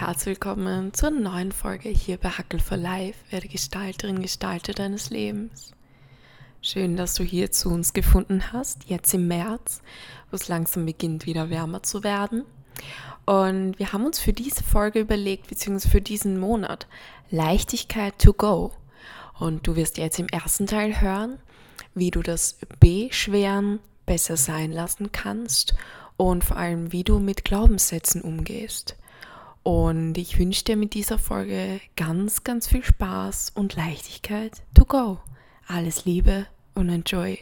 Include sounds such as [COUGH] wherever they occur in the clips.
herzlich willkommen zur neuen Folge hier bei Hackel for Life, werde Gestalterin, Gestalter deines Lebens. Schön, dass du hier zu uns gefunden hast, jetzt im März, wo es langsam beginnt, wieder wärmer zu werden. Und wir haben uns für diese Folge überlegt, beziehungsweise für diesen Monat, Leichtigkeit to go. Und du wirst jetzt im ersten Teil hören, wie du das Beschweren besser sein lassen kannst und vor allem, wie du mit Glaubenssätzen umgehst. Und ich wünsche dir mit dieser Folge ganz, ganz viel Spaß und Leichtigkeit to go. Alles Liebe und enjoy.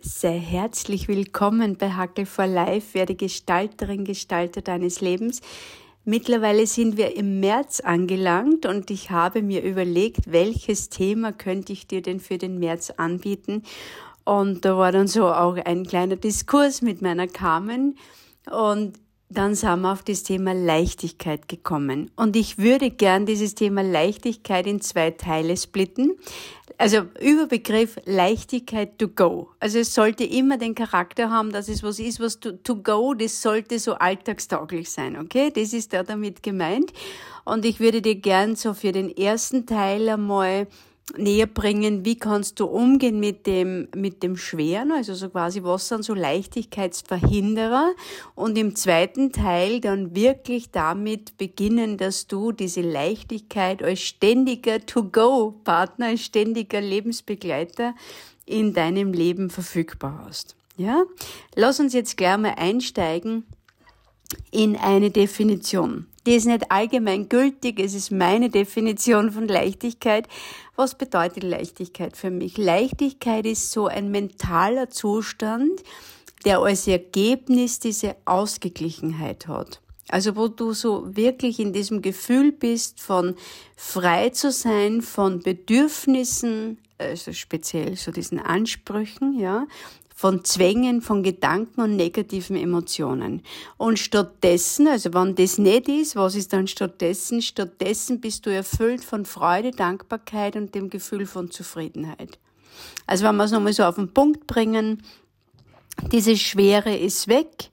Sehr herzlich willkommen bei Hackel for Life, werde Gestalterin, Gestalter deines Lebens. Mittlerweile sind wir im März angelangt und ich habe mir überlegt, welches Thema könnte ich dir denn für den März anbieten. Und da war dann so auch ein kleiner Diskurs mit meiner Carmen und dann sind wir auf das Thema Leichtigkeit gekommen. Und ich würde gern dieses Thema Leichtigkeit in zwei Teile splitten also Überbegriff Leichtigkeit to go. Also es sollte immer den Charakter haben, dass es was ist, was to, to go, das sollte so alltagstauglich sein, okay? Das ist da damit gemeint. Und ich würde dir gern so für den ersten Teil einmal näher bringen, wie kannst du umgehen mit dem, mit dem Schweren, also so quasi, was sind so Leichtigkeitsverhinderer und im zweiten Teil dann wirklich damit beginnen, dass du diese Leichtigkeit als ständiger To-Go-Partner, als ständiger Lebensbegleiter in deinem Leben verfügbar hast. Ja? Lass uns jetzt gleich mal einsteigen in eine Definition. Die ist nicht allgemein gültig, es ist meine Definition von Leichtigkeit. Was bedeutet Leichtigkeit für mich? Leichtigkeit ist so ein mentaler Zustand, der als Ergebnis diese Ausgeglichenheit hat. Also wo du so wirklich in diesem Gefühl bist von frei zu sein, von Bedürfnissen, also speziell so diesen Ansprüchen, ja, von Zwängen, von Gedanken und negativen Emotionen. Und stattdessen, also wenn das nicht ist, was ist dann stattdessen? Stattdessen bist du erfüllt von Freude, Dankbarkeit und dem Gefühl von Zufriedenheit. Also wenn wir es nochmal so auf den Punkt bringen, diese Schwere ist weg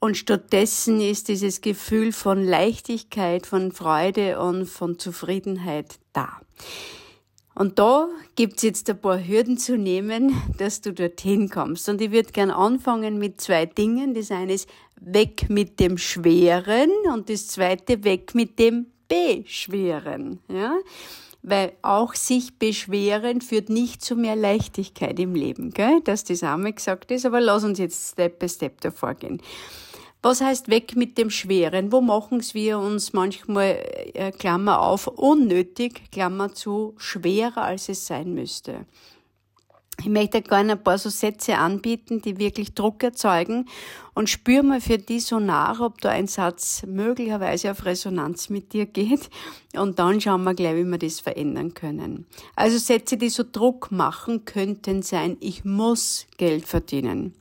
und stattdessen ist dieses Gefühl von Leichtigkeit, von Freude und von Zufriedenheit da. Und da gibt's jetzt ein paar Hürden zu nehmen, dass du dorthin kommst. Und ich würde gern anfangen mit zwei Dingen. Das eine ist weg mit dem Schweren und das zweite weg mit dem Beschweren. Ja? Weil auch sich beschweren führt nicht zu mehr Leichtigkeit im Leben, gell? dass das einmal gesagt ist. Aber lass uns jetzt Step by Step davor gehen. Was heißt weg mit dem Schweren? Wo machen's wir uns manchmal, äh, Klammer auf, unnötig, Klammer zu, schwerer als es sein müsste? Ich möchte gerne ein paar so Sätze anbieten, die wirklich Druck erzeugen und spür mal für die so nach, ob da ein Satz möglicherweise auf Resonanz mit dir geht und dann schauen wir gleich, wie wir das verändern können. Also Sätze, die so Druck machen, könnten sein, ich muss Geld verdienen.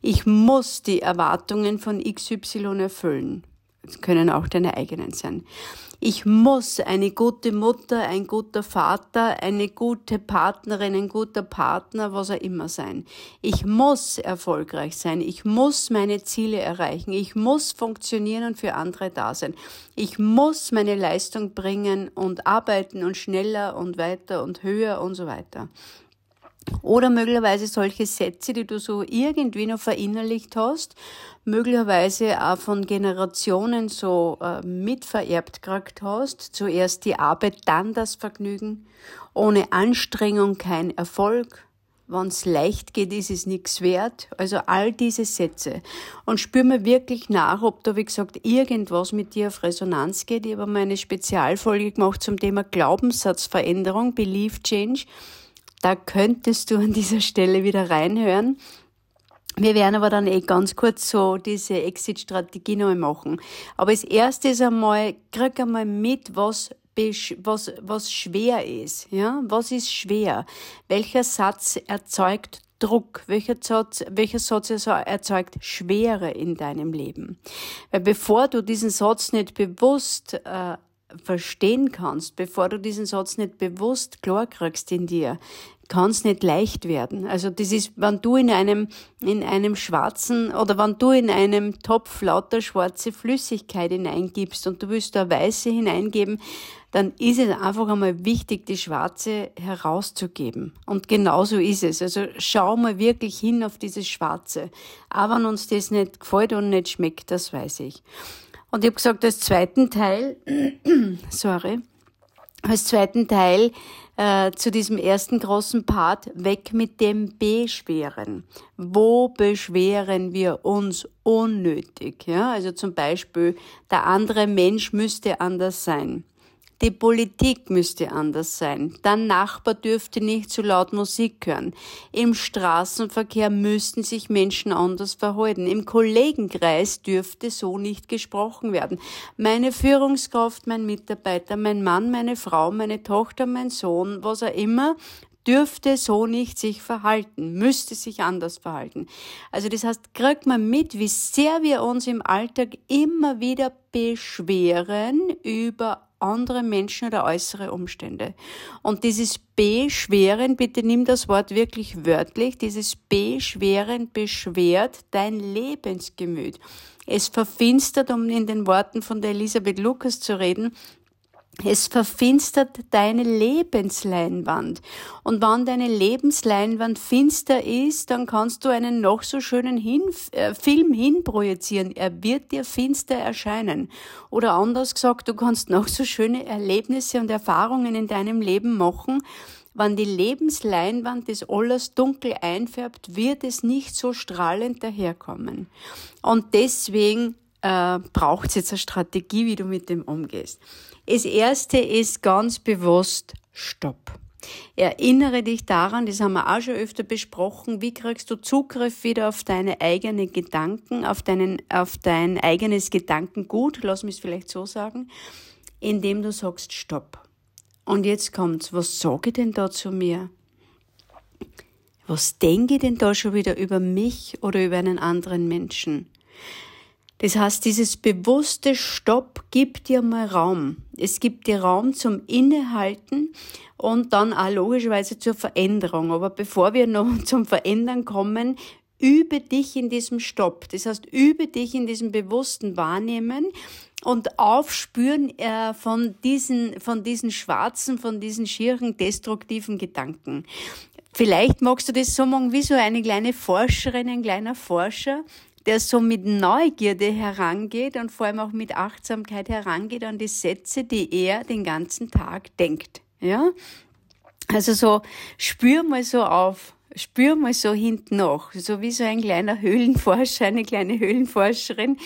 Ich muss die Erwartungen von XY erfüllen. Das können auch deine eigenen sein. Ich muss eine gute Mutter, ein guter Vater, eine gute Partnerin, ein guter Partner, was auch immer sein. Ich muss erfolgreich sein. Ich muss meine Ziele erreichen. Ich muss funktionieren und für andere da sein. Ich muss meine Leistung bringen und arbeiten und schneller und weiter und höher und so weiter. Oder möglicherweise solche Sätze, die du so irgendwie noch verinnerlicht hast, möglicherweise auch von Generationen so äh, mitvererbt gekriegt hast. Zuerst die Arbeit, dann das Vergnügen. Ohne Anstrengung kein Erfolg. Wenn's leicht geht, ist es nichts wert. Also all diese Sätze. Und spür mir wirklich nach, ob da, wie gesagt, irgendwas mit dir auf Resonanz geht. Ich habe mal eine Spezialfolge gemacht zum Thema Glaubenssatzveränderung, Belief Change. Da könntest du an dieser Stelle wieder reinhören. Wir werden aber dann eh ganz kurz so diese Exit-Strategie noch machen. Aber das erste ist einmal, krieg einmal mit, was was, was schwer ist, ja? Was ist schwer? Welcher Satz erzeugt Druck? Welcher Satz, welcher Satz erzeugt Schwere in deinem Leben? Weil bevor du diesen Satz nicht bewusst äh, verstehen kannst, bevor du diesen Satz nicht bewusst klar kriegst in dir, kann es nicht leicht werden. Also das ist, wenn du in einem, in einem schwarzen oder wenn du in einem Topf lauter schwarze Flüssigkeit hineingibst und du willst da weiße hineingeben, dann ist es einfach einmal wichtig, die schwarze herauszugeben. Und genauso ist es. Also schau mal wirklich hin auf dieses Schwarze. Aber wenn uns das nicht gefällt und nicht schmeckt, das weiß ich. Und ich habe gesagt, als zweiten Teil, [CLEARS THROAT] sorry, als zweiten Teil äh, zu diesem ersten großen Part, weg mit dem Beschweren. Wo beschweren wir uns unnötig? Ja, also zum Beispiel, der andere Mensch müsste anders sein. Die Politik müsste anders sein. Der Nachbar dürfte nicht zu laut Musik hören. Im Straßenverkehr müssten sich Menschen anders verhalten. Im Kollegenkreis dürfte so nicht gesprochen werden. Meine Führungskraft, mein Mitarbeiter, mein Mann, meine Frau, meine Tochter, mein Sohn, was auch immer, dürfte so nicht sich verhalten, müsste sich anders verhalten. Also das heißt, kriegt man mit, wie sehr wir uns im Alltag immer wieder beschweren über andere Menschen oder äußere Umstände. Und dieses Beschweren, bitte nimm das Wort wirklich wörtlich, dieses Beschweren beschwert dein Lebensgemüt. Es verfinstert, um in den Worten von der Elisabeth Lukas zu reden, es verfinstert deine Lebensleinwand. Und wenn deine Lebensleinwand finster ist, dann kannst du einen noch so schönen hin, äh, Film hinprojizieren. Er wird dir finster erscheinen. Oder anders gesagt, du kannst noch so schöne Erlebnisse und Erfahrungen in deinem Leben machen. Wenn die Lebensleinwand des Ollers dunkel einfärbt, wird es nicht so strahlend daherkommen. Und deswegen äh, braucht es jetzt eine Strategie, wie du mit dem umgehst. Das erste ist ganz bewusst Stopp. Erinnere dich daran, das haben wir auch schon öfter besprochen, wie kriegst du Zugriff wieder auf deine eigenen Gedanken, auf, deinen, auf dein eigenes Gedankengut, lass mich es vielleicht so sagen, indem du sagst Stopp. Und jetzt kommt's, was sage ich denn da zu mir? Was denke ich denn da schon wieder über mich oder über einen anderen Menschen? Das heißt, dieses bewusste Stopp gibt dir mal Raum. Es gibt dir Raum zum Innehalten und dann auch logischerweise zur Veränderung. Aber bevor wir noch [LAUGHS] zum Verändern kommen, übe dich in diesem Stopp. Das heißt, übe dich in diesem bewussten Wahrnehmen und Aufspüren äh, von diesen, von diesen schwarzen, von diesen schieren, destruktiven Gedanken. Vielleicht magst du das so machen wie so eine kleine Forscherin, ein kleiner Forscher, der so mit Neugierde herangeht und vor allem auch mit Achtsamkeit herangeht an die Sätze, die er den ganzen Tag denkt. Ja? Also so, spür mal so auf, spür mal so hinten nach, so wie so ein kleiner Höhlenforscher, eine kleine Höhlenforscherin,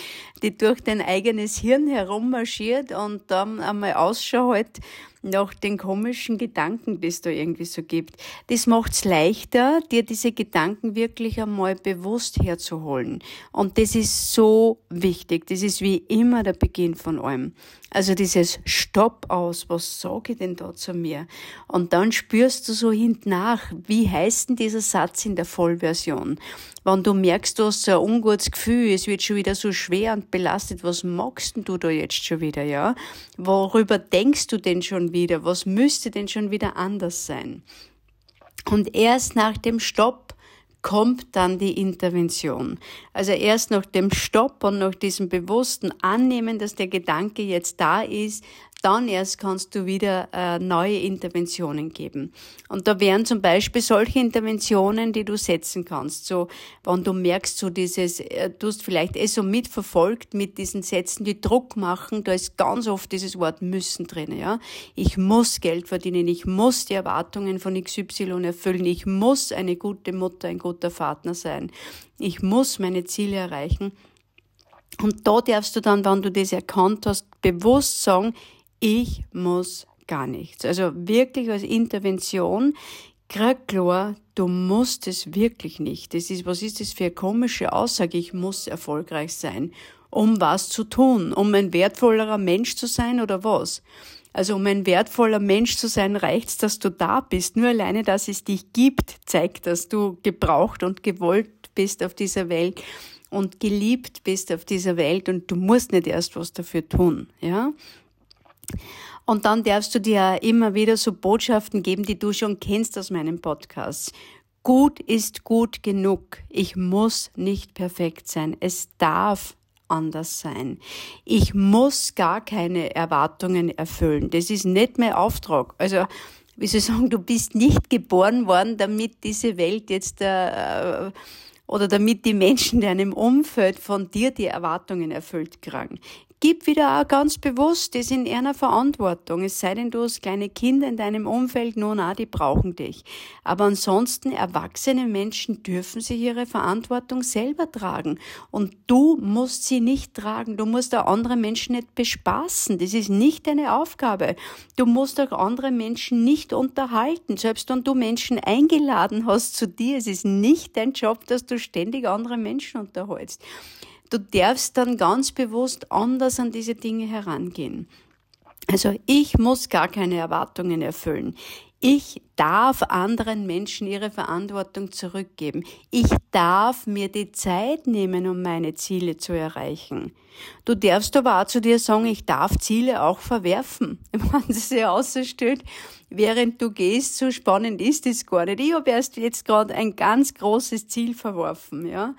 die durch dein eigenes Hirn herummarschiert und dann einmal Ausschau hält, nach den komischen Gedanken, die es da irgendwie so gibt. Das macht es leichter, dir diese Gedanken wirklich einmal bewusst herzuholen. Und das ist so wichtig. Das ist wie immer der Beginn von allem. Also dieses Stopp aus, was sage ich denn da zu mir? Und dann spürst du so hinten nach, wie heißt denn dieser Satz in der Vollversion? Wenn du merkst, du hast so ein ungutes Gefühl, es wird schon wieder so schwer und belastet, was magst denn du da jetzt schon wieder, ja? Worüber denkst du denn schon wieder? Was müsste denn schon wieder anders sein? Und erst nach dem Stopp kommt dann die Intervention. Also erst nach dem Stopp und nach diesem bewussten Annehmen, dass der Gedanke jetzt da ist, dann erst kannst du wieder äh, neue Interventionen geben. Und da wären zum Beispiel solche Interventionen, die du setzen kannst. So, wenn du merkst, so dieses, äh, du hast vielleicht eh so mitverfolgt mit diesen Sätzen, die Druck machen, da ist ganz oft dieses Wort müssen drin, ja. Ich muss Geld verdienen, ich muss die Erwartungen von XY erfüllen, ich muss eine gute Mutter, ein guter Partner sein, ich muss meine Ziele erreichen. Und da darfst du dann, wenn du das erkannt hast, bewusst sagen, ich muss gar nichts. Also wirklich als Intervention, klar, du musst es wirklich nicht. Das ist, was ist das für eine komische Aussage? Ich muss erfolgreich sein. Um was zu tun? Um ein wertvollerer Mensch zu sein oder was? Also um ein wertvoller Mensch zu sein, reicht's, dass du da bist. Nur alleine, dass es dich gibt, zeigt, dass du gebraucht und gewollt bist auf dieser Welt und geliebt bist auf dieser Welt und du musst nicht erst was dafür tun, ja? Und dann darfst du dir immer wieder so Botschaften geben, die du schon kennst aus meinem Podcast. Gut ist gut genug. Ich muss nicht perfekt sein. Es darf anders sein. Ich muss gar keine Erwartungen erfüllen. Das ist nicht mein Auftrag. Also, wie soll ich sagen, du bist nicht geboren worden, damit diese Welt jetzt äh, oder damit die Menschen in deinem Umfeld von dir die Erwartungen erfüllt kriegen gib wieder auch ganz bewusst das in einer Verantwortung. Es sei denn, du hast kleine Kinder in deinem Umfeld, nun auch, die brauchen dich. Aber ansonsten, erwachsene Menschen dürfen sich ihre Verantwortung selber tragen. Und du musst sie nicht tragen. Du musst auch andere Menschen nicht bespaßen. Das ist nicht deine Aufgabe. Du musst auch andere Menschen nicht unterhalten. Selbst wenn du Menschen eingeladen hast zu dir, es ist nicht dein Job, dass du ständig andere Menschen unterhältst. Du darfst dann ganz bewusst anders an diese Dinge herangehen. Also ich muss gar keine Erwartungen erfüllen. Ich darf anderen Menschen ihre Verantwortung zurückgeben. Ich darf mir die Zeit nehmen, um meine Ziele zu erreichen. Du darfst aber auch zu dir sagen, ich darf Ziele auch verwerfen. [LAUGHS] Wenn es sich ausstellt, während du gehst, so spannend ist es gar nicht. Ich habe erst jetzt gerade ein ganz großes Ziel verworfen, ja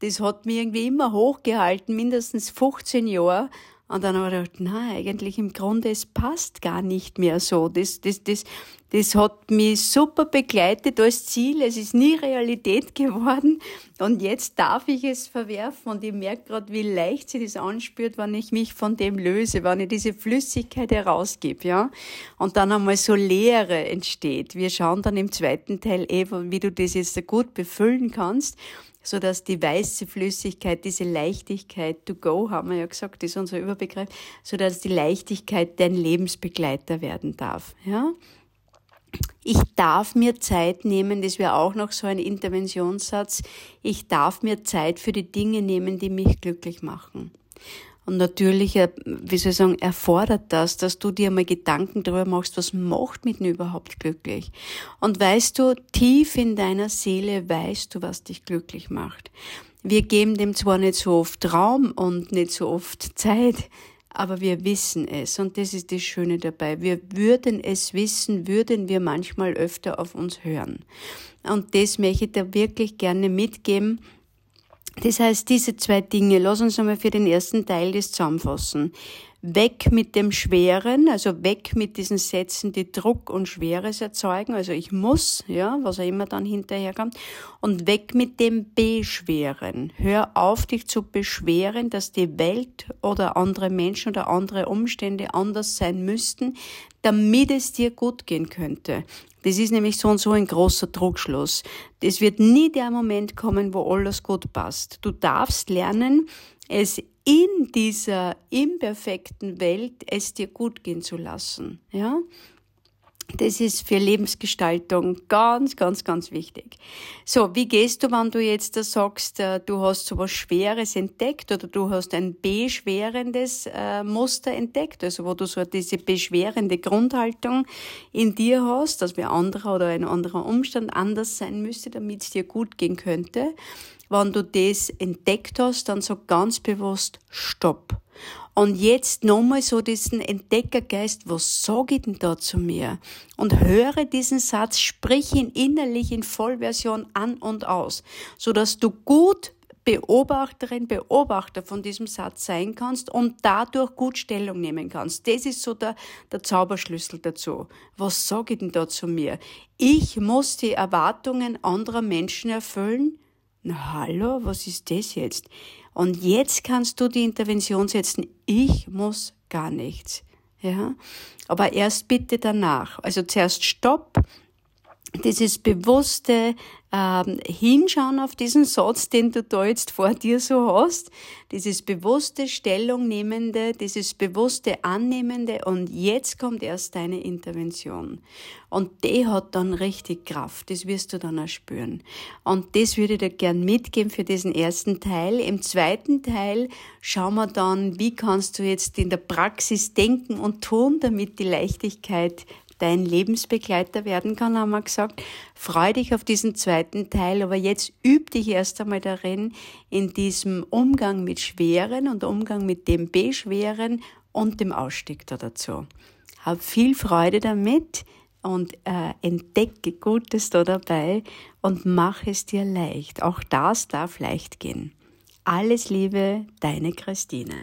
das hat mich irgendwie immer hochgehalten, mindestens 15 Jahre. Und dann habe ich gedacht, nein, eigentlich im Grunde, es passt gar nicht mehr so. Das, das, das, das hat mich super begleitet als Ziel. Es ist nie Realität [LAUGHS] geworden. Und jetzt darf ich es verwerfen. Und ich merke gerade, wie leicht sich das anspürt, wenn ich mich von dem löse, wenn ich diese Flüssigkeit herausgebe, ja. Und dann einmal so Leere entsteht. Wir schauen dann im zweiten Teil eh, wie du das jetzt gut befüllen kannst so dass die weiße Flüssigkeit, diese Leichtigkeit to go, haben wir ja gesagt, ist unser Überbegriff, so dass die Leichtigkeit dein Lebensbegleiter werden darf, ja. Ich darf mir Zeit nehmen, das wäre auch noch so ein Interventionssatz. Ich darf mir Zeit für die Dinge nehmen, die mich glücklich machen. Und natürlich, äh, wie soll ich sagen, erfordert das, dass du dir mal Gedanken darüber machst, was macht mich denn überhaupt glücklich? Und weißt du, tief in deiner Seele weißt du, was dich glücklich macht. Wir geben dem zwar nicht so oft Raum und nicht so oft Zeit, aber wir wissen es und das ist das Schöne dabei. Wir würden es wissen, würden wir manchmal öfter auf uns hören. Und das möchte ich da wirklich gerne mitgeben das heißt, diese zwei Dinge, lass uns einmal für den ersten Teil das zusammenfassen. Weg mit dem Schweren, also weg mit diesen Sätzen, die Druck und Schweres erzeugen, also ich muss, ja, was auch immer dann hinterherkommt, und weg mit dem Beschweren. Hör auf, dich zu beschweren, dass die Welt oder andere Menschen oder andere Umstände anders sein müssten, damit es dir gut gehen könnte. Das ist nämlich so und so ein großer Druckschluss. Das wird nie der Moment kommen, wo alles gut passt. Du darfst lernen, es in dieser imperfekten Welt es dir gut gehen zu lassen. Ja? Das ist für Lebensgestaltung ganz, ganz, ganz wichtig. So, wie gehst du, wenn du jetzt da sagst, äh, du hast so was Schweres entdeckt oder du hast ein beschwerendes äh, Muster entdeckt, also wo du so diese beschwerende Grundhaltung in dir hast, dass wir anderer oder ein anderer Umstand anders sein müsste, damit es dir gut gehen könnte. Wenn du das entdeckt hast, dann sag ganz bewusst Stopp. Und jetzt nochmal so diesen Entdeckergeist, was sage ich denn da zu mir? Und höre diesen Satz, sprich ihn innerlich in Vollversion an und aus, so dass du gut Beobachterin, Beobachter von diesem Satz sein kannst und dadurch gut Stellung nehmen kannst. Das ist so der, der Zauberschlüssel dazu. Was sage ich denn da zu mir? Ich muss die Erwartungen anderer Menschen erfüllen, na hallo, was ist das jetzt? Und jetzt kannst du die Intervention setzen, ich muss gar nichts. Ja? Aber erst bitte danach. Also zuerst Stopp, dieses bewusste ähm, Hinschauen auf diesen Satz, den du da jetzt vor dir so hast, dieses bewusste Stellungnehmende, dieses bewusste Annehmende und jetzt kommt erst deine Intervention. Und die hat dann richtig Kraft, das wirst du dann auch spüren. Und das würde ich dir gern mitgeben für diesen ersten Teil. Im zweiten Teil schauen wir dann, wie kannst du jetzt in der Praxis denken und tun, damit die Leichtigkeit dein Lebensbegleiter werden kann, haben wir gesagt. Freu dich auf diesen zweiten Teil, aber jetzt üb dich erst einmal darin, in diesem Umgang mit Schweren und Umgang mit dem Beschweren und dem Ausstieg da dazu. Hab viel Freude damit und äh, entdecke Gutes da dabei und mach es dir leicht. Auch das darf leicht gehen. Alles Liebe, deine Christine.